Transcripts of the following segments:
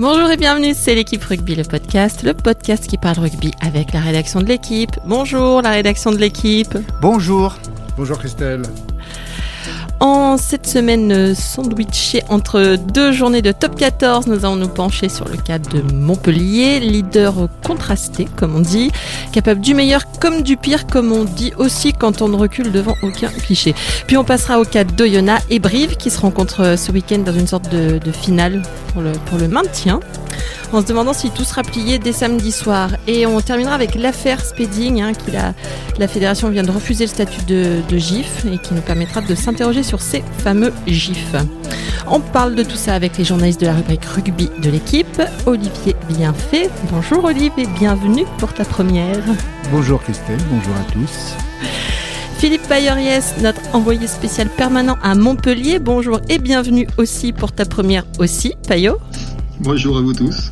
Bonjour et bienvenue, c'est l'équipe Rugby, le podcast, le podcast qui parle rugby avec la rédaction de l'équipe. Bonjour la rédaction de l'équipe. Bonjour. Bonjour Christelle. En cette semaine sandwichée entre deux journées de top 14, nous allons nous pencher sur le cas de Montpellier, leader contrasté comme on dit, capable du meilleur comme du pire comme on dit aussi quand on ne recule devant aucun cliché. Puis on passera au cas d'Oyonnax et Brive qui se rencontrent ce week-end dans une sorte de, de finale pour le, maintien en se demandant si tout sera plié dès samedi soir. Et on terminera avec l'affaire Spedding, hein, qui la, la fédération vient de refuser le statut de, de GIF et qui nous permettra de s'interroger sur ces fameux GIF. On parle de tout ça avec les journalistes de la rubrique rugby de l'équipe. Olivier Bienfait. Bonjour Olivier, bienvenue pour ta première. Bonjour Christelle, bonjour à tous. Philippe Bayeriès, notre envoyé spécial permanent à Montpellier. Bonjour et bienvenue aussi pour ta première aussi, Payot. Bonjour à vous tous.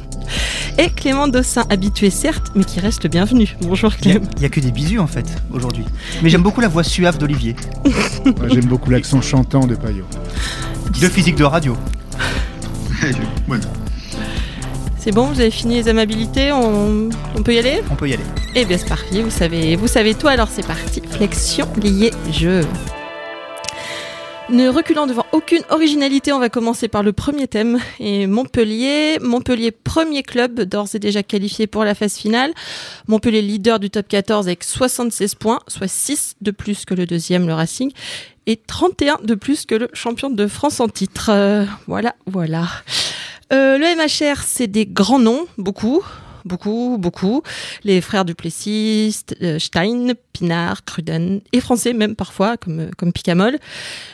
Et Clément Dossin, habitué certes, mais qui reste bienvenu. Bonjour Clément. Il n'y a, que des bisous en fait aujourd'hui. Mais j'aime beaucoup la voix suave d'Olivier. J'aime beaucoup l'accent chantant de Payot. De physique de radio. ouais. C'est bon, vous avez fini les amabilités, on, on peut y aller? On peut y aller. Eh bien c'est parti, vous savez, vous savez tout, alors c'est parti. Flexion liée jeu. Ne reculant devant aucune originalité, on va commencer par le premier thème. Et Montpellier, Montpellier premier club d'ores et déjà qualifié pour la phase finale. Montpellier leader du top 14 avec 76 points, soit 6 de plus que le deuxième, le Racing, et 31 de plus que le champion de France en titre. Euh, voilà, voilà. Euh, le MHR, c'est des grands noms, beaucoup beaucoup, beaucoup. Les frères Duplessis, euh, Stein, Pinard, Cruden et français même parfois, comme, comme Picamol.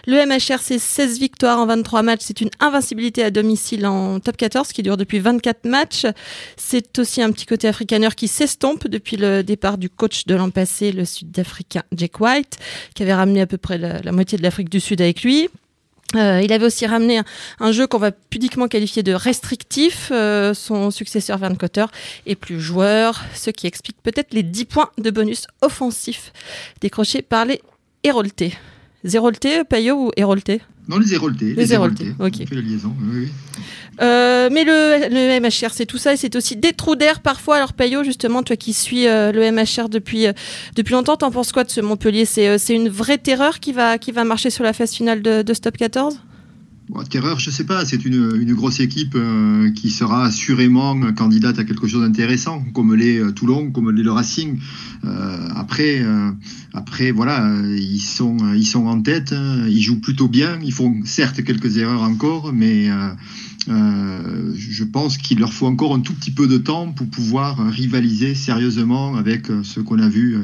Le MHR, c'est 16 victoires en 23 matchs. C'est une invincibilité à domicile en top 14 qui dure depuis 24 matchs. C'est aussi un petit côté africaneur qui s'estompe depuis le départ du coach de l'an passé, le sud-africain Jack White, qui avait ramené à peu près la moitié de l'Afrique du Sud avec lui. Euh, il avait aussi ramené un, jeu qu'on va pudiquement qualifier de restrictif. Euh, son successeur Van Cotter est plus joueur, ce qui explique peut-être les 10 points de bonus offensif décrochés par les Héroltés. Zérolté, Payot ou Hérolté Non, les Héroltés. Les, Héroltés, ok. On fait la liaison, oui, oui. Euh, mais le, le, MHR, c'est tout ça et c'est aussi des trous d'air parfois. Alors Payot, justement, toi qui suis euh, le MHR depuis, euh, depuis longtemps, t'en penses quoi de ce Montpellier? C'est c'est une vraie terreur qui va, qui va marcher sur la phase finale de, de Stop 14 Bon, terreur, je sais pas, c'est une, une, grosse équipe euh, qui sera assurément candidate à quelque chose d'intéressant, comme l'est euh, Toulon, comme l'est le Racing. Euh, après, après, voilà, ils sont, ils sont en tête, hein, ils jouent plutôt bien, ils font certes quelques erreurs encore, mais euh, je pense qu'il leur faut encore un tout petit peu de temps pour pouvoir rivaliser sérieusement avec ce qu'on a vu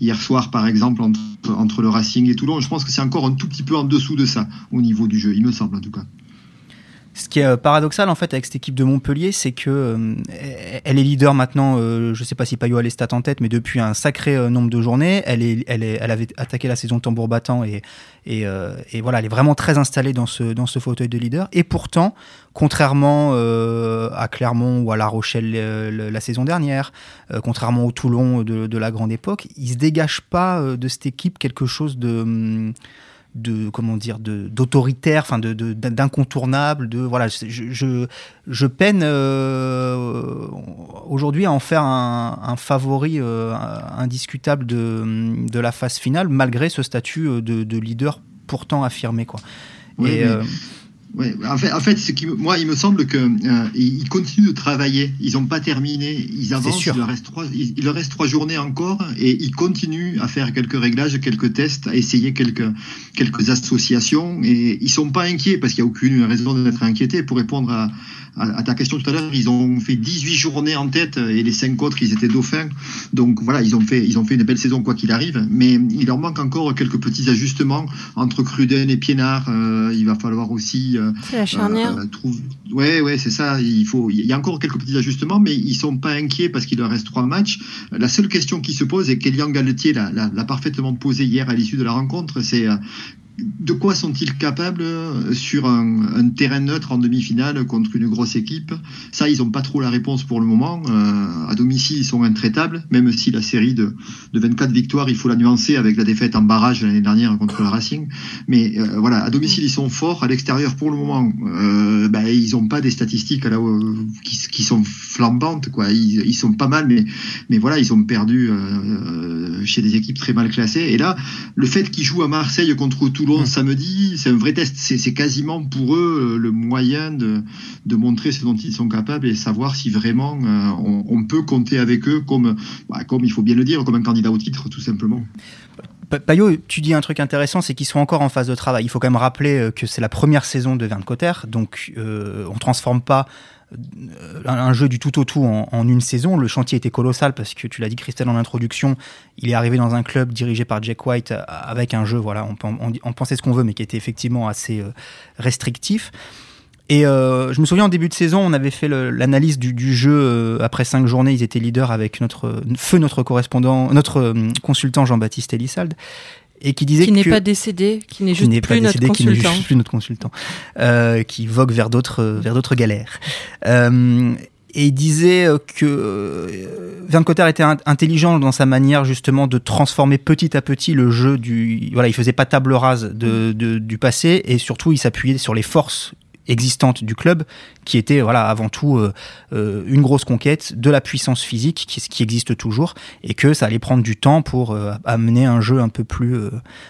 hier soir, par exemple, entre, entre, le Racing et Toulon. Je pense que c'est encore un tout petit peu en dessous de ça au niveau du jeu, il me semble en tout cas. Ce qui est paradoxal en fait avec cette équipe de Montpellier, c'est que euh, elle est leader maintenant. Euh, je ne sais pas si Payot a les stats en tête, mais depuis un sacré euh, nombre de journées, elle est, elle est, elle avait attaqué la saison tambour battant et et, euh, voilà, elle est vraiment très installée dans ce dans ce fauteuil de leader. Et pourtant, contrairement euh, à Clermont ou à La Rochelle euh, la saison dernière, contrairement au Toulon de, de, la grande époque, il se dégage pas de cette équipe quelque chose de hum, de comment dire de d'autoritaire enfin de d'incontournable de, de, voilà je, je, je peine euh, aujourd'hui à en faire un, un favori euh, indiscutable de, de la phase finale malgré ce statut de, de leader pourtant affirmé quoi. Oui, et, euh, Ouais, en fait, en fait ce qui, moi, il me semble que euh, ils continuent de travailler. Ils n'ont pas terminé. Ils avancent. Il leur, reste trois, il, il leur reste trois journées encore et ils continuent à faire quelques réglages, quelques tests, à essayer quelques quelques associations. Et ils sont pas inquiets parce qu'il n'y a aucune raison d'être inquiété. Pour répondre à, à, à ta question tout à l'heure, ils ont fait 18 journées en tête et les cinq autres, ils étaient dauphins. Donc voilà, ils ont fait ils ont fait une belle saison quoi qu'il arrive. Mais il leur manque encore quelques petits ajustements entre Cruden et Pienard. Euh, il va falloir aussi c'est la charnière. Euh, trouve... Ouais, ouais, c'est ça. Il faut. Il y a encore quelques petits ajustements, mais ils sont pas inquiets parce qu'il leur reste trois matchs. La seule question qui se pose et qu'Elian Galetier l'a parfaitement posée hier à l'issue de la rencontre, c'est de quoi sont-ils capables euh, sur un, terrain neutre en demi-finale contre une grosse équipe? Ça, ils n'ont pas trop la réponse pour le moment. Euh, à domicile, ils sont intraitables, même si la série de, de 24 victoires, il faut la nuancer avec la défaite en barrage l'année dernière contre le Racing. Mais euh, voilà, à domicile, ils sont forts. À l'extérieur, pour le moment, ben, ils n'ont pas des statistiques qui, qui, sont flambantes. Ils, sont pas mal, mais, mais voilà, ils ont perdu chez des équipes très mal classées. Et là, le fait qu'ils jouent à Marseille contre tout Toulon samedi, c'est un vrai test. C'est quasiment pour eux euh, le moyen de, de, montrer ce dont ils sont capables et savoir si vraiment euh, on, peut compter avec eux comme, bah, comme, il faut bien le dire, comme un candidat au titre, tout simplement. Payot, tu dis un truc intéressant, c'est qu'ils sont encore en phase de travail. Il faut quand même rappeler euh, que c'est la première saison de Verne Cotter, donc on ne transforme pas un jeu du tout au tout en, une saison. Le chantier était colossal parce que tu l'as dit Christelle en introduction, il est arrivé dans un club dirigé par Jack White euh, avec un jeu, voilà, on, pensait ce qu'on veut, mais qui était effectivement assez euh, restrictif. Et je me souviens en début de saison, on avait fait l'analyse du, jeu après cinq journées. Ils étaient leaders avec notre feu notre correspondant, notre consultant Jean-Baptiste Elissalde et qui disait qui n'est pas décédé, qui n'est juste, plus, notre consultant. Qui plus notre consultant, euh, qui vogue vers d'autres vers d'autres galères. Euh, et il disait que euh, Verne Cotter était intelligent dans sa manière justement de transformer petit à petit le jeu du voilà il faisait pas table rase de, de, du passé et surtout il s'appuyait sur les forces existante du club, qui était voilà avant tout euh, euh, une grosse conquête de la puissance physique qui, qui, existe toujours, et que ça allait prendre du temps pour euh, amener un jeu un peu plus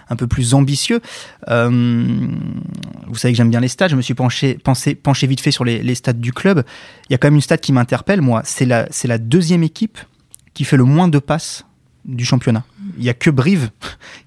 un peu plus ambitieux. vous savez que j'aime bien les stats, je me suis penché, pensé, penché vite fait sur les, les du club. Il y a quand même une stat qui m'interpelle, moi, c'est la, c'est la deuxième équipe qui fait le moins de passes du championnat. Il n'y a que Brive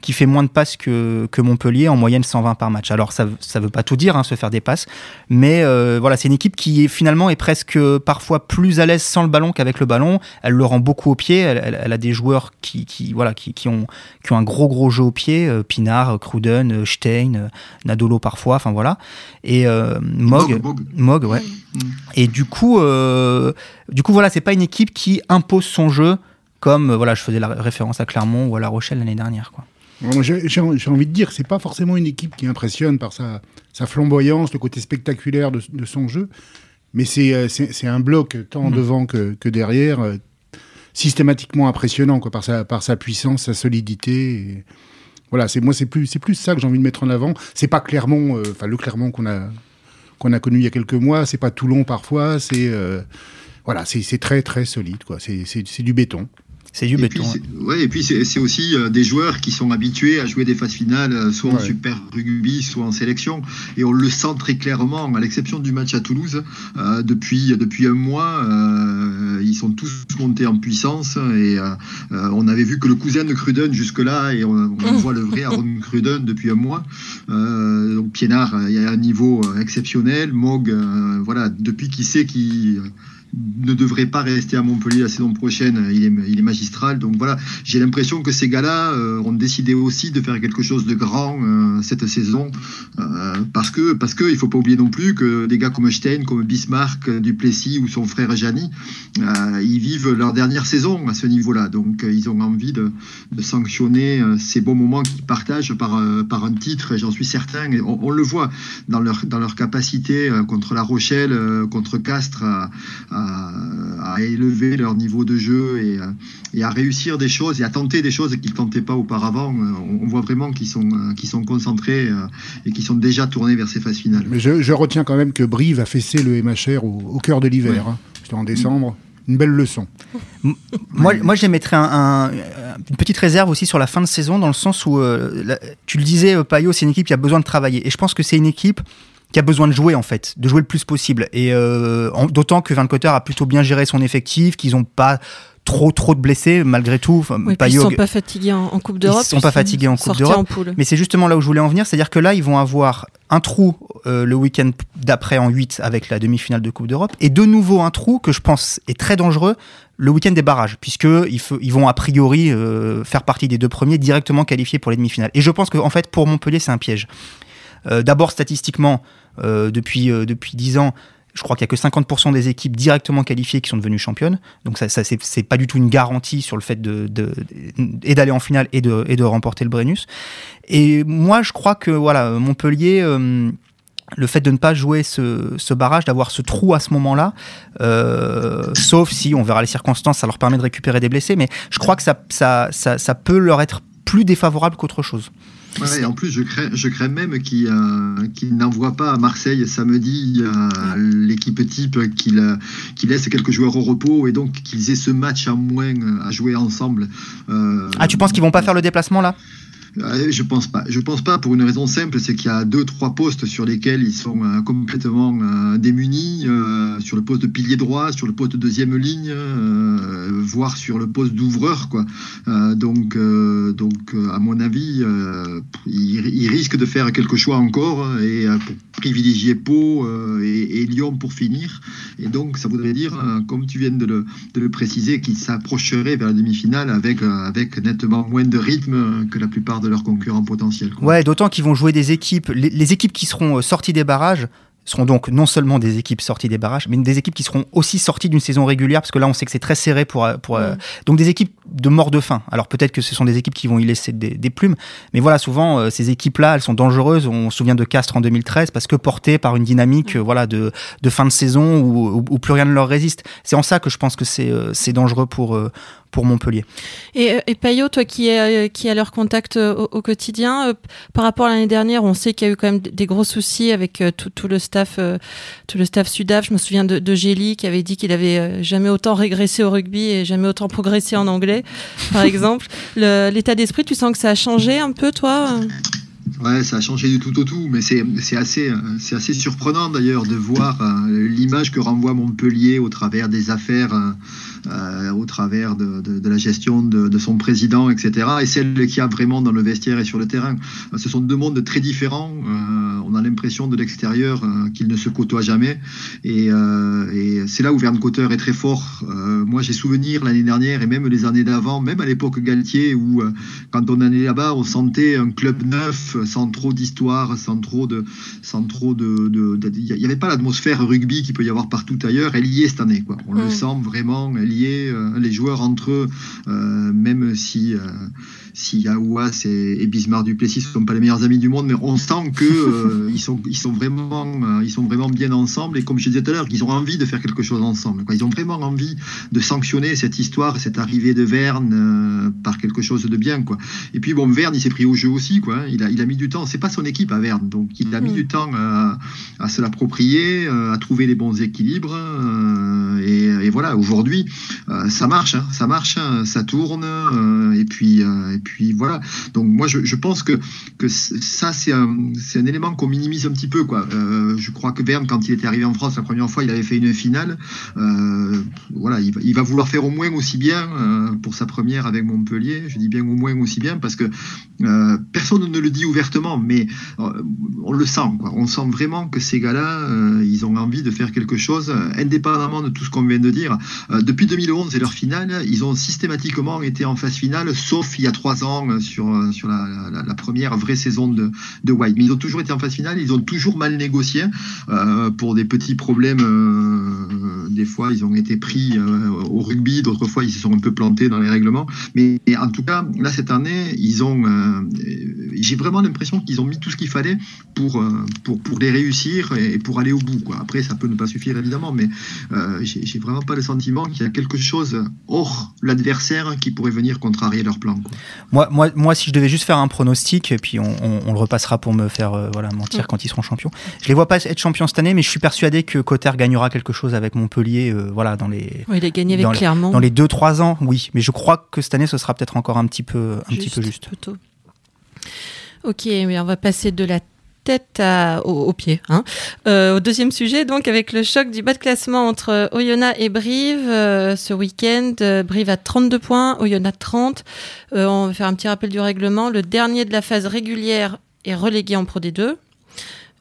qui fait moins de passes que, que, Montpellier, en moyenne 120 par match. Alors ça ne veut pas tout dire, hein, se faire des passes, mais euh, voilà, c'est une équipe qui finalement est presque parfois plus à l'aise sans le ballon qu'avec le ballon. Elle le rend beaucoup au pied, elle, a des joueurs qui, qui voilà, qui, qui, ont, qui ont un gros gros jeu au pied, euh, Pinard, Cruden, euh, Stein, Nadolo parfois, enfin voilà. Et Mog, Mog, ouais. Mm. Et du coup, du coup voilà, c'est pas une équipe qui impose son jeu comme voilà, je faisais la référence à Clermont ou à La Rochelle l'année dernière. Quoi. J'ai envie de dire, c'est pas forcément une équipe qui impressionne par sa, sa flamboyance, le côté spectaculaire de, de son jeu, mais c'est euh, un bloc tant mmh. devant que, que derrière, euh, systématiquement impressionnant quoi, par, sa, par sa puissance, sa solidité. Et... Voilà, c'est moi c'est plus c'est plus ça que j'ai envie de mettre en avant. C'est pas Clermont, euh, enfin le Clermont qu'on a qu'on a connu il y a quelques mois, c'est pas Toulon parfois, c'est voilà, c'est très très solide quoi. C'est du béton. C'est du béton. ouais. et puis c'est aussi euh, des joueurs qui sont habitués à jouer des phases finales, euh, soit en Super Rugby, soit en sélection. Et on le sent très clairement, à l'exception du match à Toulouse, euh, depuis, depuis un mois, ils sont tous montés en puissance. Et on avait vu que le cousin de Cruden jusque-là, et on, voit le vrai Aaron Cruden depuis un mois. donc Pienard, il y a un niveau exceptionnel. Mog, voilà, depuis qu'il sait qu'il ne devrait pas rester à Montpellier la saison prochaine. Il est, magistral. Donc voilà, j'ai l'impression que ces gars-là euh, ont décidé aussi de faire quelque chose de grand euh, cette saison. Euh, parce que, parce il faut pas oublier non plus que des gars comme Stein, comme Bismarck, Duplessis ou son frère Jani, ils vivent leur dernière saison à ce niveau-là. Donc ils ont envie de, sanctionner ces bons moments qu'ils partagent par, un titre, j'en suis certain. On, on, le voit dans leur, dans leur capacité contre La Rochelle, contre Castres, à, élever leur niveau de jeu et, et, à réussir des choses et à tenter des choses qu'ils ne tentaient pas auparavant. On, voit vraiment qu'ils sont, qu'ils sont concentrés euh, et qu'ils sont déjà tournés vers ces phases finales. Mais je, retiens quand même que Brive a fessé le MHR au, cœur de l'hiver. Hein. C'était en décembre. Une belle leçon. Moi, moi j'émettrais un, une petite réserve aussi sur la fin de saison, dans le sens où, euh, tu le disais, euh, Payot, c'est une équipe qui a besoin de travailler. Et je pense que c'est une équipe qui a besoin de jouer en fait, de jouer le plus possible. Et euh, d'autant que Van Cotter a plutôt bien géré son effectif, qu'ils n'ont pas trop trop de blessés malgré tout. Oui, ils sont pas fatigués en, Coupe d'Europe. Ils sont pas fatigués en Coupe d'Europe. Mais c'est justement là où je voulais en venir, c'est-à-dire que là ils vont avoir un trou euh, le week-end d'après en 8 avec la demi-finale de Coupe d'Europe et de nouveau un trou que je pense est très dangereux le week-end des barrages puisque ils, ils vont a priori euh, faire partie des deux premiers directement qualifiés pour les demi-finales. Et je pense que en fait pour Montpellier c'est un piège. Euh, d'abord, statistiquement, euh, depuis, euh, depuis 10 ans, je crois qu'il y a que 50% des équipes directement qualifiées qui sont devenues championnes. Donc ça, ça c'est pas du tout une garantie sur le fait de, d'aller en finale et de, et de remporter le Brennus. Et moi, je crois que voilà, Montpellier. Le fait de ne pas jouer ce, ce barrage, d'avoir ce trou à ce moment-là, sauf si on verra les circonstances, ça leur permet de récupérer des blessés, mais je crois que ça, ça, ça peut leur être plus défavorable qu'autre chose. Ouais, et en plus, je crains, je crains même qu'il euh, qu n'envoie pas à Marseille samedi euh, l'équipe type, qu'il qu laisse quelques joueurs au repos et donc qu'ils aient ce match à moins à jouer ensemble. Euh, ah, tu penses qu'ils vont pas faire le déplacement là? euh, je pense pas. Je pense pas pour une raison simple, c'est qu'il y a deux trois postes sur lesquels ils sont euh, complètement euh, démunis, sur le poste de pilier droit, sur le poste de deuxième ligne, voire sur le poste d'ouvreur donc donc à mon avis, ils, risquent de faire quelque choix encore et privilégier Pau et, Lyon pour finir. Et donc ça voudrait dire, comme tu viens de le, de le préciser, qu'ils s'approcheraient vers la demi-finale avec avec nettement moins de rythme que la plupart de leurs concurrents potentiels. Ouais, d'autant qu'ils vont jouer des équipes, les, équipes qui seront euh, sorties des barrages seront donc non seulement des équipes sorties des barrages, mais des équipes qui seront aussi sorties d'une saison régulière, parce que là on sait que c'est très serré pour, euh, euh, donc des équipes de mort de faim. Alors peut-être que ce sont des équipes qui vont y laisser des, plumes, mais voilà souvent ces équipes-là elles sont dangereuses. On se souvient de Castres en 2013 parce que portées par une dynamique voilà de, de fin de saison où, où, plus rien ne leur résiste. C'est en ça que je pense que c'est c'est dangereux pour pour Montpellier. Et, euh, et Payot, toi qui es euh, qui a leur contact euh, au, quotidien, par rapport à l'année dernière, on sait qu'il y a eu quand même des gros soucis avec tout, tout, le staff, tout le staff Sudaf. Je me souviens de, de Gély qui avait dit qu'il avait jamais autant régressé au rugby et jamais autant progressé en anglais, par exemple. L'état d'esprit, tu sens que ça a changé un peu, toi Ouais, ça a changé du tout au tout, mais c'est assez, c'est assez surprenant d'ailleurs de voir l'image que renvoie Montpellier au travers des affaires euh, au travers de, de, la gestion de, de, son président, etc., et celle qu'il y a vraiment dans le vestiaire et sur le terrain. Euh, ce sont deux mondes très différents. Euh, on a l'impression de l'extérieur qu'ils ne se côtoient jamais. Et, et c'est là où Verne Cotter est très fort. moi, j'ai souvenir l'année dernière et même les années d'avant, même à l'époque Galtier, où quand on allait là-bas, on sentait un club neuf, sans trop d'histoire, sans trop de, sans trop de, il n'y avait pas l'atmosphère rugby qu'il peut y avoir partout ailleurs. Elle y est cette année, quoi. On le mm. sent vraiment. Elle euh, les joueurs entre eux, euh, même si euh, si Yaouas et, et Bismarck Duplessis ne sont pas les meilleurs amis du monde, mais on sent que euh, ils sont ils sont vraiment ils sont vraiment bien ensemble et comme je disais tout à l'heure, qu'ils ont envie de faire quelque chose ensemble. Quoi. Ils ont vraiment envie de sanctionner cette histoire, cette arrivée de Verne par quelque chose de bien, quoi. Et puis bon, Verne, il s'est pris au jeu aussi, quoi. Il a il a mis du temps. C'est pas son équipe à Verne, donc il a mis mm. du temps à, à se l'approprier, à trouver les bons équilibres. Et, et, voilà, aujourd'hui, ça marche, hein, ça marche, hein, ça tourne. et puis et puis voilà. Donc moi je, pense que, que ça c'est un, un, élément qu'on minimise un petit peu quoi. Euh, je crois que Verne quand il était arrivé en France la première fois il avait fait une finale. Euh, voilà il va, vouloir faire au moins aussi bien euh, pour sa première avec Montpellier. Je dis bien au moins aussi bien parce que euh, personne ne le dit ouvertement mais euh, on le sent. On sent vraiment que ces gars-là euh, ils ont envie de faire quelque chose indépendamment de tout ce qu'on vient de dire. depuis 2011 et leur finale ils ont systématiquement été en phase finale sauf il y a trois ans euh, sur, euh, sur la, première vraie saison de, de White. Mais ils ont toujours été en phase finale, ils ont toujours mal négocié euh, pour des petits problèmes. Des fois, ils ont été pris au rugby, d'autres fois, ils se sont un peu plantés dans les règlements. Mais en tout cas, là, cette année, ils ont. J'ai vraiment l'impression qu'ils ont mis tout ce qu'il fallait pour, pour, pour les réussir et pour aller au bout. Quoi. Après, ça peut ne pas suffire, évidemment, mais j'ai vraiment pas le sentiment qu'il y a quelque chose hors l'adversaire qui pourrait venir contrarier leur plan. Quoi. Moi, moi, moi, si je devais juste faire un pronostic, et puis on, on, on le repassera pour me faire euh, voilà, mentir mm. quand ils seront champions, je les vois pas être champions cette année, mais je suis persuadé que Cotter gagnera quelque chose avec Montpellier euh, voilà, dans les. Oui, il a gagné avec Clermont. Dans les 2-3 ans, oui. Mais je crois que cette année, ce sera peut-être encore un petit peu, un juste, petit peu juste. Plutôt. Ok, mais on va passer de la tête au, pied. Hein. Euh, au deuxième sujet, donc, avec le choc du bas de classement entre Oyonnax et Brive euh, ce week-end. Euh, Brive a 32 points, Oyonnax 30. on va faire un petit rappel du règlement. Le dernier de la phase régulière est relégué en Pro D2.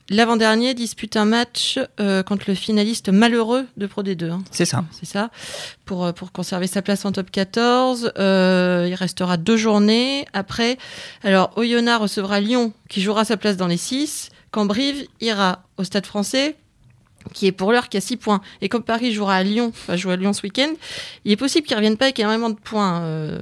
L'avant-dernier dispute un match euh, contre le finaliste malheureux de Pro D2. Hein. C'est ça. C'est ça. Pour, euh, pour conserver sa place en top 14. Euh, il restera deux journées. Après, alors Oyonnax recevra Lyon qui jouera sa place dans les six. Quand Brive ira au Stade français qui est pour l'heure qui a 6 points. Et comme Paris jouera à Lyon, va jouer à Lyon ce week-end, il est possible qu'ils ne reviennent pas avec énormément de points. Euh,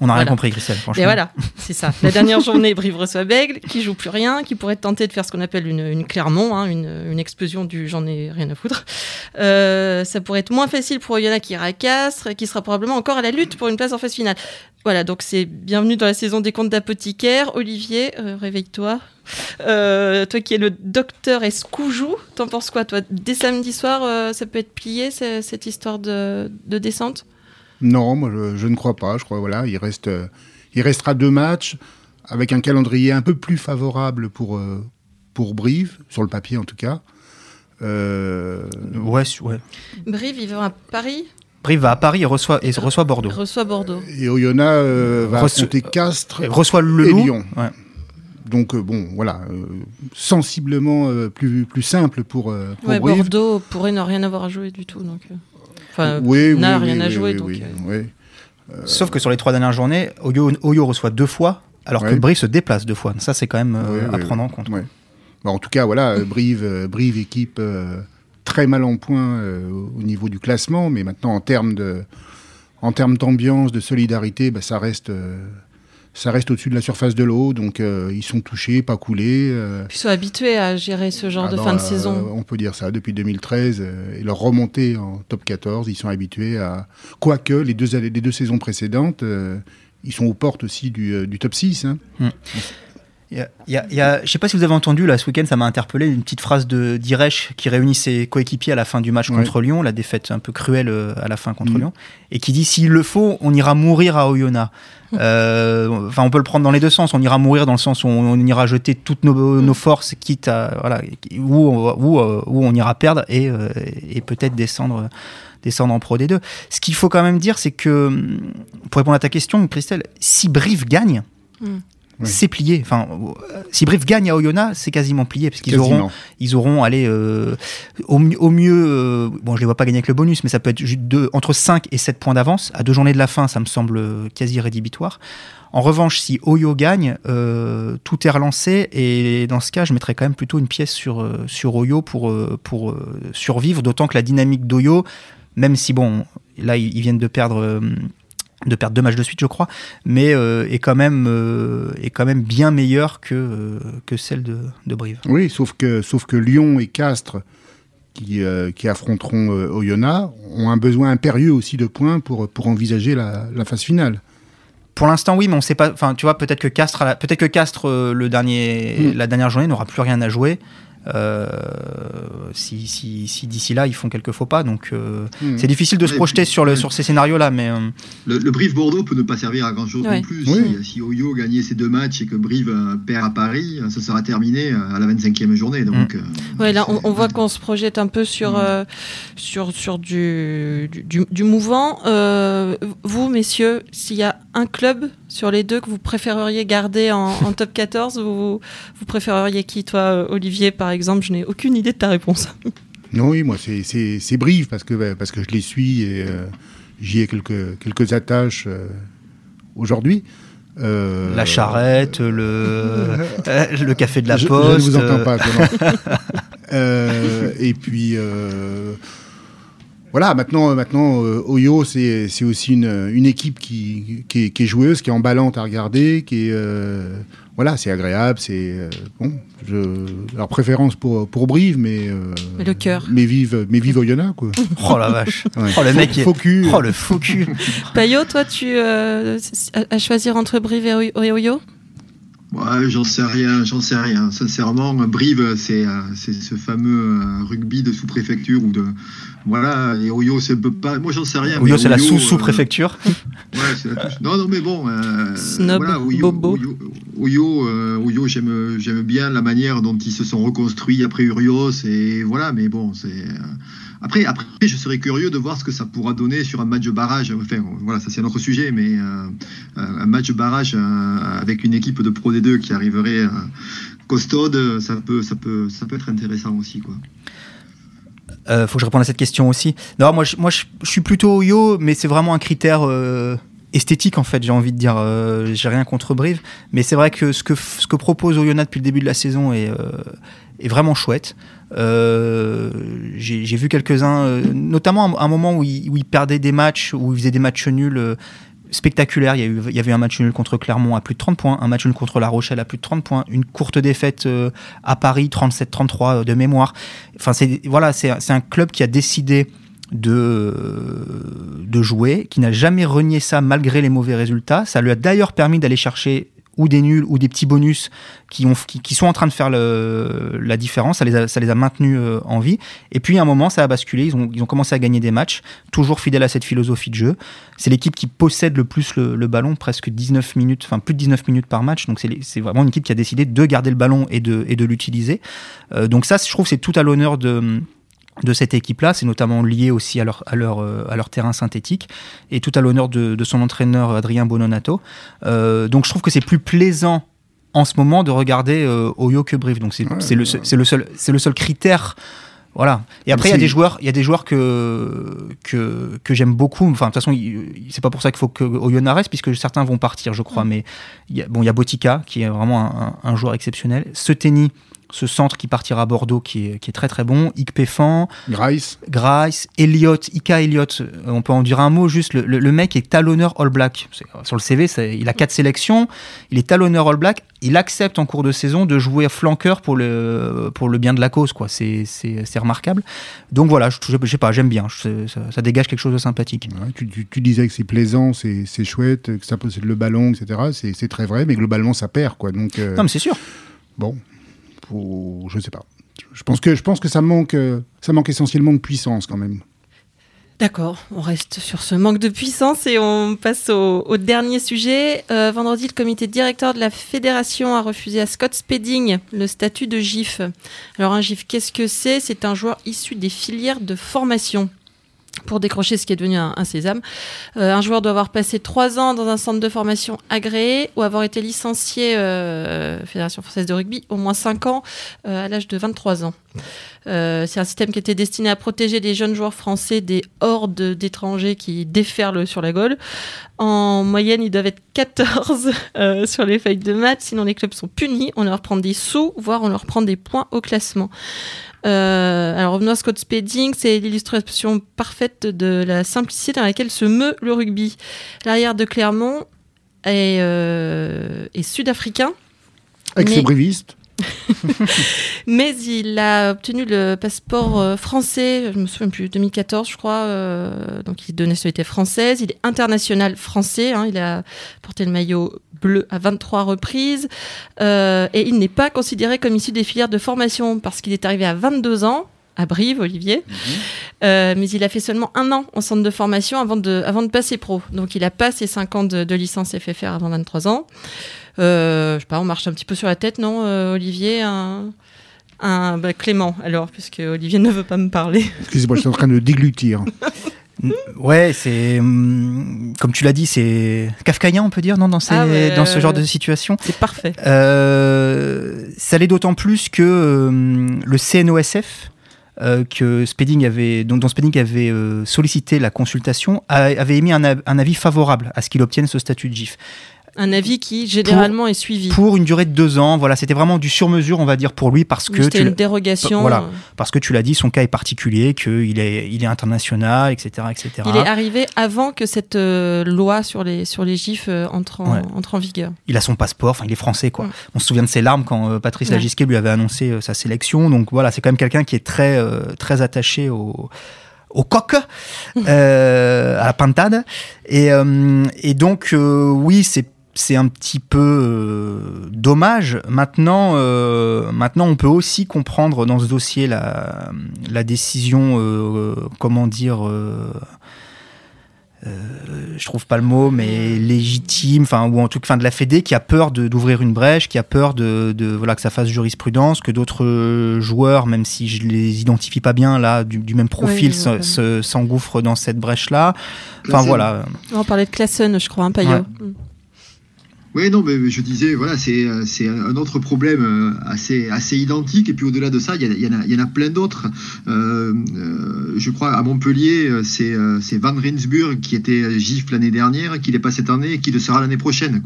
On n'a rien compris, Christelle, franchement. Et voilà, c'est ça. La dernière journée, Brive reçoit Bègle, qui joue plus rien, qui pourrait tenter de faire ce qu'on appelle une, une Clermont, hein, une, une, explosion du j'en ai rien à foutre. Euh, ça pourrait être moins facile pour Oyonnax qui ira à Castres, qui sera probablement encore à la lutte pour une place en phase finale. Voilà, donc c'est bienvenue dans la saison des comptes d'apothicaire. Olivier, euh, réveille-toi. Euh, toi qui es le docteur Escoujou, t'en penses quoi toi? Dès samedi soir, euh, ça peut être plié cette histoire de, descente? Non, moi je, ne crois pas. Je crois voilà, il reste, il restera deux matchs avec un calendrier un peu plus favorable pour pour Brive sur le papier en tout cas. Ouais, ouais. Brive, il va à Paris? Brive va à Paris et reçoit, et reçoit Bordeaux. reçoit Bordeaux. Et Oyonnax euh, va Reço affronter Castres reçoit le et Lyon. Donc euh, bon, voilà, euh, sensiblement plus, plus simple pour, pour ouais, Bordeaux pourrait ne rien avoir à jouer du tout. Donc, enfin, oui, n'a rien à jouer. donc, Sauf que sur les trois dernières journées, Oyo, Oyo reçoit deux fois, alors que Brive se déplace deux fois. Ça, c'est quand même à prendre en compte. en tout cas, voilà, Brive, Brive équipe très mal en point euh, au niveau du classement, mais maintenant en termes de, en termes d'ambiance, de solidarité, bah, ça reste. Euh, ça reste au-dessus de la surface de l'eau, donc euh, ils sont touchés, pas coulés. Ils sont habitués à gérer ce genre de fin de saison. on peut dire ça, depuis 2013, et leur remontée en top 14, ils sont habitués à... Quoique, les deux, les deux saisons précédentes, ils sont aux portes aussi du, du top 6. Hein. Hum. Il y a, je sais pas si vous avez entendu, là, ce week-end, ça m'a interpellé, une petite phrase de d'Iresh qui réunit ses coéquipiers à la fin du match contre Lyon, la défaite un peu cruelle euh, à la fin contre mm. Lyon, et qui dit s'il le faut, on ira mourir à Oyonnax. Mm. Euh, enfin, on peut le prendre dans les deux sens. On ira mourir dans le sens où on, ira jeter toutes nos, mm. forces, quitte à voilà, où, où, euh, où, on ira perdre et, et peut-être descendre descendre en Pro D2. Ce qu'il faut quand même dire, c'est que, pour répondre à ta question, Christelle, si Brive gagne, c'est plié. Enfin, si Brive gagne à Oyonnax, c'est quasiment plié parce qu'ils auront, ils auront allé euh, au, mieux. Euh, bon, je les vois pas gagner avec le bonus, mais ça peut être de, entre 5 et 7 points d'avance à deux journées de la fin. Ça me semble quasi rédhibitoire. En revanche, si Oyo gagne, euh, tout est relancé et dans ce cas, je mettrais quand même plutôt une pièce sur sur Oyo pour pour survivre. D'autant que la dynamique d'Oyo, même si bon, là ils viennent de perdre de perdre deux matchs de suite, je crois, mais euh, est, quand même, euh, est quand même bien meilleure que, euh, que celle de, de, Brive. Oui, sauf que, sauf que Lyon et Castres, qui, qui affronteront Oyonnax, ont un besoin impérieux aussi de points pour, pour envisager la, la phase finale. Pour l'instant, oui, mais on sait pas. Enfin, tu vois, peut-être que Castres, peut-être que Castres, le dernier, mm. la dernière journée, n'aura plus rien à jouer. Euh, si, si, si d'ici là ils font quelques faux pas. Donc euh, hmm. c'est difficile de se projeter sur, le, sur ces scénarios-là. Mais euh, le, Brive Bordeaux peut ne pas servir à grand chose non plus. Si, Oyo gagnait ses deux matchs et que Brive perd à Paris, ça sera terminé à la 25e journée. Donc, hmm. ouais, là on, voit qu'on se projette un peu sur, hmm. sur, sur du, du, du mouvant. vous, messieurs, s'il y a un club sur les deux que vous préféreriez garder en, top 14 vous, vous préféreriez qui, toi, Olivier, par exemple? Je n'ai aucune idée de ta réponse. Non, oui, moi, c'est Brive parce que, parce que je les suis et euh, j'y ai quelques, quelques attaches euh, aujourd'hui. Euh, la charrette, le, le café de la poste. Je, ne vous entends pas. et puis voilà, maintenant, euh, maintenant euh, Oyo, c'est aussi une, une équipe qui, qui, est, joueuse, qui est emballante à regarder, qui est. Euh, voilà, c'est agréable, c'est. bon, je, alors préférence pour, pour Brive, mais. mais le cœur. Mais vive, mais vive Oyonnax, quoi. oh la vache. Oh le mec. Faux cul. Oh le faux cul. Payot, toi, tu. à choisir entre Brive et Oyo? Ouais, j'en sais rien, j'en sais rien. Sincèrement, Brive, c'est ce fameux rugby de sous-préfecture ou de, voilà, et Oyo, c'est pas. Moi, j'en sais rien. Oyo, c'est la sous-sous-préfecture. ouais, c'est la touche. Non, non, mais bon. Euh, Snob, voilà, Oyo, Bobo. Oyo, euh, j'aime bien la manière dont ils se sont reconstruits après Urios. Et voilà, mais bon, c'est. Euh, après, après, je serais curieux de voir ce que ça pourra donner sur un match de barrage. Enfin, voilà, ça c'est un autre sujet, mais euh, un match de barrage avec une équipe de Pro D2 qui arriverait costaude, ça peut, ça peut, ça peut être intéressant aussi, quoi. Euh, faut que je réponde à cette question aussi. Non, moi, je, moi, je, suis plutôt yo, mais c'est vraiment un critère euh, esthétique en fait. J'ai envie de dire, j'ai rien contre Brive, mais c'est vrai que ce que ce que propose Oyonnax depuis le début de la saison est est vraiment chouette. J'ai vu quelques-uns, notamment un, un moment où il, où il, perdait des matchs, où il faisait des matchs nuls spectaculaire. Il y, a eu, avait un match nul contre Clermont à plus de 30 points, un match nul contre La Rochelle à plus de 30 points, une courte défaite euh, à Paris, 37-33 euh, de mémoire. Enfin, c'est voilà, c'est un club qui a décidé de jouer, qui n'a jamais renié ça malgré les mauvais résultats. Ça lui a d'ailleurs permis d'aller chercher ou des nuls ou des petits bonus qui, ont, qui, sont en train de faire le, la différence. Ça les a, ça les a maintenus euh, en vie. Et puis à un moment, ça a basculé. Ils ont, ils ont commencé à gagner des matchs, toujours fidèles à cette philosophie de jeu. C'est l'équipe qui possède le plus le, ballon, presque 19 minutes, enfin plus de 19 minutes par match. Donc c'est vraiment une équipe qui a décidé de garder le ballon et de, et de l'utiliser. Euh, donc ça, je trouve, c'est tout à l'honneur de de cette équipe-là. C'est notamment lié aussi à leur, à leur, euh, à leur terrain synthétique et tout à l'honneur de, son entraîneur Adrien Bononato. Euh, donc je trouve que c'est plus plaisant en ce moment de regarder euh, Oyo que Brive. Donc c'est le, le, seul, le seul critère. Voilà. Et après, il y a des joueurs, il y a des joueurs que que, que j'aime beaucoup. Enfin, de toute façon, c'est pas pour ça qu'il faut que Oyonnax reste, puisque certains vont partir, je crois. Mm. Mais il y a, bon, il y a Botica qui est vraiment un, un, joueur exceptionnel. Seteni, ce centre qui partira à Bordeaux qui est, qui est très très bon. Ikpefan, Grice, Grice, Elliott, Ika Elliott, euh, on peut en dire un mot juste. Le, mec est talonneur All Black. Sur le CV, il a quatre sélections. Il est talonneur All Black. Il accepte en cours de saison de jouer flanqueur pour le, pour le bien de la cause. quoi. C'est remarquable. Donc voilà, je, je, sais pas, j'aime bien. Ça, dégage quelque chose de sympathique. tu, disais que c'est plaisant, c'est chouette, que ça possède le ballon, etc. C'est très vrai, mais globalement, ça perd. quoi. Donc, euh, Non, mais c'est sûr. Bon, je sais pas. Je pense que, je pense que ça, manque, ça manque essentiellement de puissance quand même. D'accord, on reste sur ce manque de puissance et on passe au, dernier sujet. Euh, vendredi, le comité directeur de la fédération a refusé à Scott Spedding le statut de GIF. Alors un GIF, qu'est-ce que c'est? C'est un joueur issu des filières de formation pour décrocher ce qui est devenu un, sésame. Euh, un joueur doit avoir passé trois ans dans un centre de formation agréé ou avoir été licencié euh, Fédération française de rugby au moins cinq ans euh, à l'âge de 23 ans. C'est un système qui était destiné à protéger les jeunes joueurs français des hordes d'étrangers qui déferlent sur la Gaule. En moyenne, ils doivent être 14 sur les feuilles de maths, sinon les clubs sont punis, on leur prend des sous, voire on leur prend des points au classement. Euh, alors revenons à Scott Spedding, c'est l'illustration parfaite de la simplicité dans laquelle se meut le rugby. L'arrière de Clermont est, euh, sud-africain. Ex-briviste. Mais il a obtenu le passeport euh, français, je me souviens plus, 2014 je crois, euh, donc il est de nationalité française, il est international français, hein, il a porté le maillot bleu à 23 reprises, euh, et il n'est pas considéré comme issu des filières de formation parce qu'il est arrivé à 22 ans, à Brive, Olivier. Mhm. mais il a fait seulement un an en centre de formation avant de, avant de passer pro. Donc il a pas ses 5 ans de, de licence FFR avant 23 ans. Euh, je sais pas, on marche un petit peu sur la tête, non, euh, Olivier un, un bah, Clément, alors, puisque Olivier ne veut pas me parler. Excusez-moi, je suis en train de déglutir. Ouais, c'est hum, comme tu l'as dit, c'est kafkaïen, on peut dire, non, dans, ces, ah dans ce genre de situation. C'est parfait. Euh, ça l'est d'autant plus que hum, le CNOSF, que Spedding avait, dont, dont Spedding avait sollicité la consultation, avait émis un, un, avis favorable à ce qu'il obtienne ce statut de GIF. Un avis qui généralement est suivi. Pour une durée de deux ans, voilà, c'était vraiment du sur-mesure, on va dire, pour lui, parce que. C'était une dérogation. Voilà, parce que tu l'as dit, son cas est particulier, qu'il est, il est international, etc., etc. Il est arrivé avant que cette euh, loi sur les, sur les gifs euh, entre, en, entre en vigueur. Il a son passeport, enfin, il est français, quoi. On se souvient de ses larmes quand euh, Patrice Lagisquet lui avait annoncé sa sélection. Donc voilà, c'est quand même quelqu'un qui est très, très attaché au au coq, à la pintade. Et, et donc, oui, c'est c'est un petit peu euh, dommage. Maintenant, euh, maintenant, on peut aussi comprendre dans ce dossier la, la décision, euh, comment dire, je trouve pas le mot, mais légitime, enfin, ou en tout cas de la Fédé qui a peur d'ouvrir une brèche, qui a peur de, voilà que ça fasse jurisprudence, que d'autres joueurs, même si je les identifie pas bien là, du, même profil, s'engouffrent dans cette brèche-là. Enfin voilà. On parlait de Classen, je crois, un hein, oui, non, mais je disais, voilà, c'est, c'est un autre problème euh, assez, assez identique. Et puis au-delà de ça, il y, y, en, a, y en a plein d'autres. Euh, euh, je crois à Montpellier, c'est Van Rinsburg qui était GIF l'année dernière, qui n'est pas cette année et qui le sera l'année prochaine.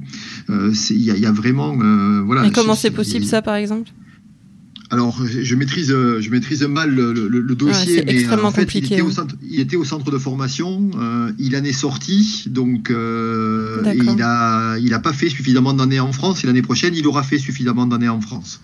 Il y, y, a vraiment. voilà, et comment c'est possible ça, par exemple? Alors, je maîtrise, je maîtrise mal le, dossier, mais en fait, il était, au centre, il était, au centre, de formation, euh, il en est sorti, donc euh, il n'a il a pas fait suffisamment d'années en France, et l'année prochaine, il aura fait suffisamment d'années en France.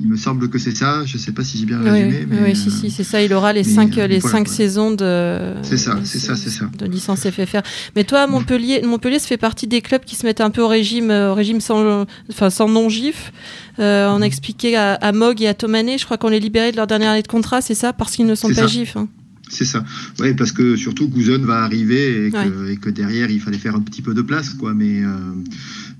Il me semble que c'est ça. Je ne sais pas si j'ai bien résumé. Oui, mais, si, si, c'est ça. Il aura les cinq, les cinq saisons de. C'est ça, c'est ça, c'est ça. De licence FFR. Mais toi, Montpellier, Montpellier, ça fait partie des clubs qui se mettent un peu au régime, au régime sans, enfin, sans non-gif. Euh, on a expliqué à, à, Mog et à Tomané, je crois qu'on les libérait de leur dernière année de contrat, c'est ça, parce qu'ils ne sont pas gifs. Hein. C'est ça. Oui, parce que surtout Cousin va arriver et que, et que, derrière il fallait faire un petit peu de place, quoi. Mais euh,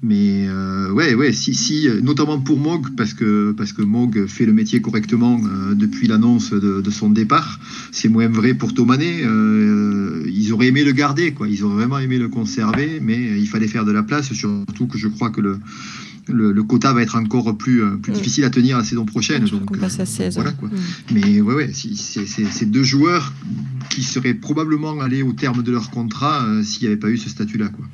mais euh, ouais, ouais, si, si, notamment pour Mog, parce que, parce que Mog fait le métier correctement euh, depuis l'annonce de, de, son départ. C'est moins vrai pour Tomané. Euh, ils auraient aimé le garder, quoi. Ils auraient vraiment aimé le conserver, mais il fallait faire de la place, surtout que je crois que le, le, quota va être encore plus, plus mm. difficile à tenir la saison prochaine. donc, on passe à 16. Voilà, quoi. Mm. Mais ouais, ouais, si, c'est deux joueurs qui seraient probablement allés au terme de leur contrat s'il n'y avait pas eu ce statut-là, quoi.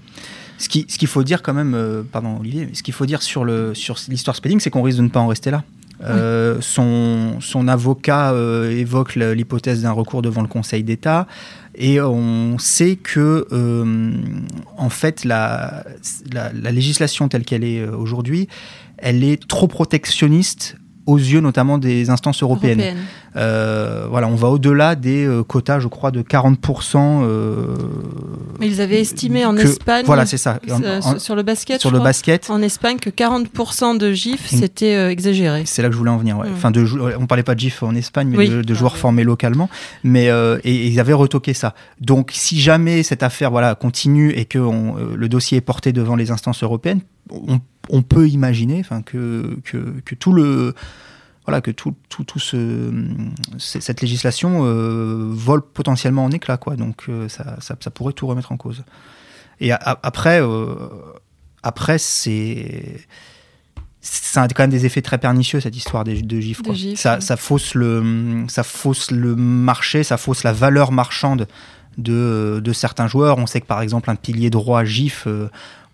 Ce qu'il ce qu'il faut dire quand même, euh, pardon Olivier, ce qu'il faut dire sur l'histoire sur Spelling, c'est qu'on risque de ne pas en rester là. Euh, son, son, avocat euh, évoque l'hypothèse d'un recours devant le Conseil d'État et on sait que en fait la, la, la législation telle qu'elle est aujourd'hui, elle est trop protectionniste aux yeux notamment des instances européennes. Euh, voilà, on va au-delà des euh, quotas, je crois, de 40%. Euh, Mais ils avaient estimé en Espagne. Voilà, c'est ça. sur le basket. Sur le basket. En Espagne, que 40% de GIF, c'était exagéré. C'est là que je voulais en venir. Ouais. Mm. Enfin, de, on parlait pas de GIF en Espagne, mais de, joueurs formés localement. Mais et, ils avaient retoqué ça. Donc, si jamais cette affaire, voilà, continue et que le dossier est porté devant les instances européennes, on on peut imaginer enfin, que, que, tout le voilà que tout, tout, tout ce, cette législation euh, vole potentiellement en éclats quoi. Donc euh, ça, ça, pourrait tout remettre en cause. Et après euh, après c'est ça a quand même des effets très pernicieux cette histoire de, de GIF, ça, ça, fausse le ça fausse le marché ça fausse la valeur marchande de, de certains joueurs. On sait que par exemple un pilier droit GIF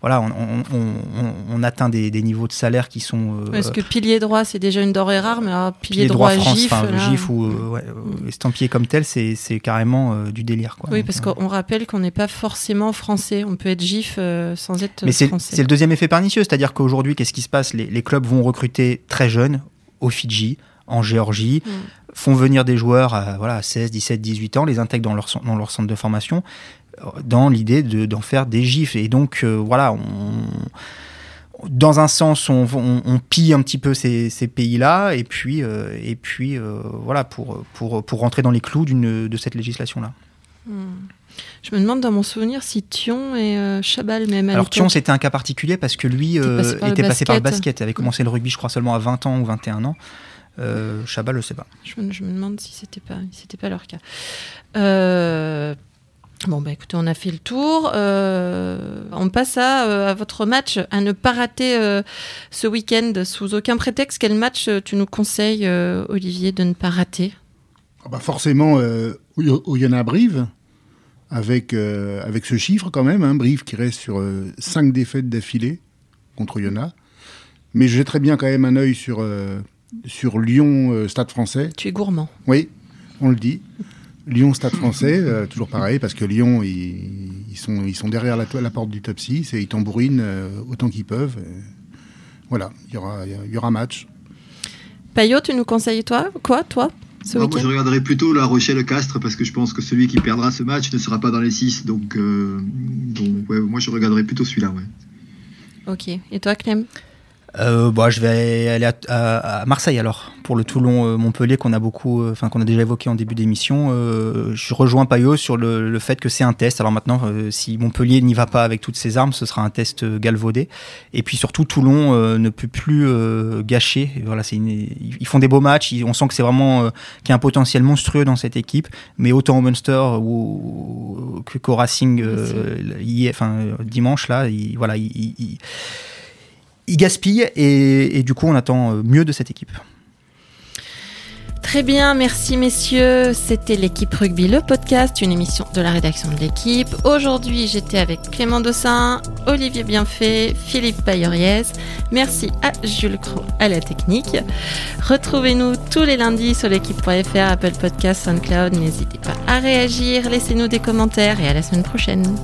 voilà, on, atteint des, niveaux de salaire qui sont. Euh, Parce que pilier droit, c'est déjà une dorée rare, mais pilier, droit, France, GIF, GIF ou euh, mm. estampillé comme tel, c'est carrément euh, du délire. Quoi. Oui, parce qu'on rappelle qu'on n'est pas forcément français. On peut être GIF sans être mais français. C'est le deuxième effet pernicieux, c'est-à-dire qu'aujourd'hui, qu'est-ce qui se passe? Les, clubs vont recruter très jeunes au Fidji, en Géorgie, mm. font venir des joueurs à voilà, 16, 17, 18 ans, les intègrent dans leur, dans leur centre de formation dans l'idée d'en faire des gifs. Et donc, euh, voilà, on, dans un sens, on, on, pille un petit peu ces, ces pays-là, et puis, euh, et puis euh, voilà, pour, pour, pour rentrer dans les clous de cette législation-là. Hmm. Je me demande dans mon souvenir si Thion et Chabal même. Alors Thion c'était un cas particulier parce que lui était passé, par, le basket, il avait commencé le rugby je crois seulement à 20 ans ou 21 ans. Chabal je sais pas. Je me, je me demande si c'était pas c'était pas leur cas. Euh, Bon, bah écoutez, on a fait le tour. Euh, on passe à, euh, à, votre match à ne pas rater euh, ce week-end sous aucun prétexte. Quel match tu nous conseilles, Olivier, de ne pas rater? Ah bah Forcément, Oyonnax Brive, avec, avec ce chiffre quand même. Hein, Brive qui reste sur 5 défaites d'affilée contre Oyonnax. Mais je très bien quand même un œil sur, sur Lyon, Stade français. Tu es gourmand. Oui, on le dit. Lyon Stade français, euh, toujours pareil, parce que Lyon, ils, sont, ils sont derrière la, la porte du top 6 et ils tambourinent euh, autant qu'ils peuvent. voilà, il y aura, y aura match. Payot, tu nous conseilles toi quoi, toi moi, je regarderai plutôt la Rochelle-Castres parce que je pense que celui qui perdra ce match ne sera pas dans les 6. Donc, euh, moi, je regarderai plutôt celui-là. Ok. Et toi, Clem? Euh, bah, je vais aller à, Marseille alors pour le Toulon-Montpellier qu'on a beaucoup, euh, enfin qu'on a déjà évoqué en début d'émission. Euh, je rejoins Payot sur le, fait que c'est un test. Alors maintenant, euh, si Montpellier n'y va pas avec toutes ses armes, ce sera un test galvaudé. Et puis surtout, Toulon ne peut plus gâcher. voilà, c'est ils font des beaux matchs. on sent que c'est vraiment qu'il y a un potentiel monstrueux dans cette équipe. Mais autant au Munster ou, qu'au Racing, enfin dimanche là, il, voilà, il il gaspille et, du coup on attend euh, mieux de cette équipe. Très bien, merci messieurs. C'était l'équipe rugby, le podcast, une émission de la rédaction de l'équipe. Aujourd'hui, j'étais avec Clément Dossin, Olivier Bienfait, Philippe Bayoriez. Merci à Jules Cro à la technique. Retrouvez-nous tous les lundis sur l'équipe.fr, Apple Podcast, SoundCloud. N'hésitez pas à réagir, laissez-nous des commentaires et à la semaine prochaine.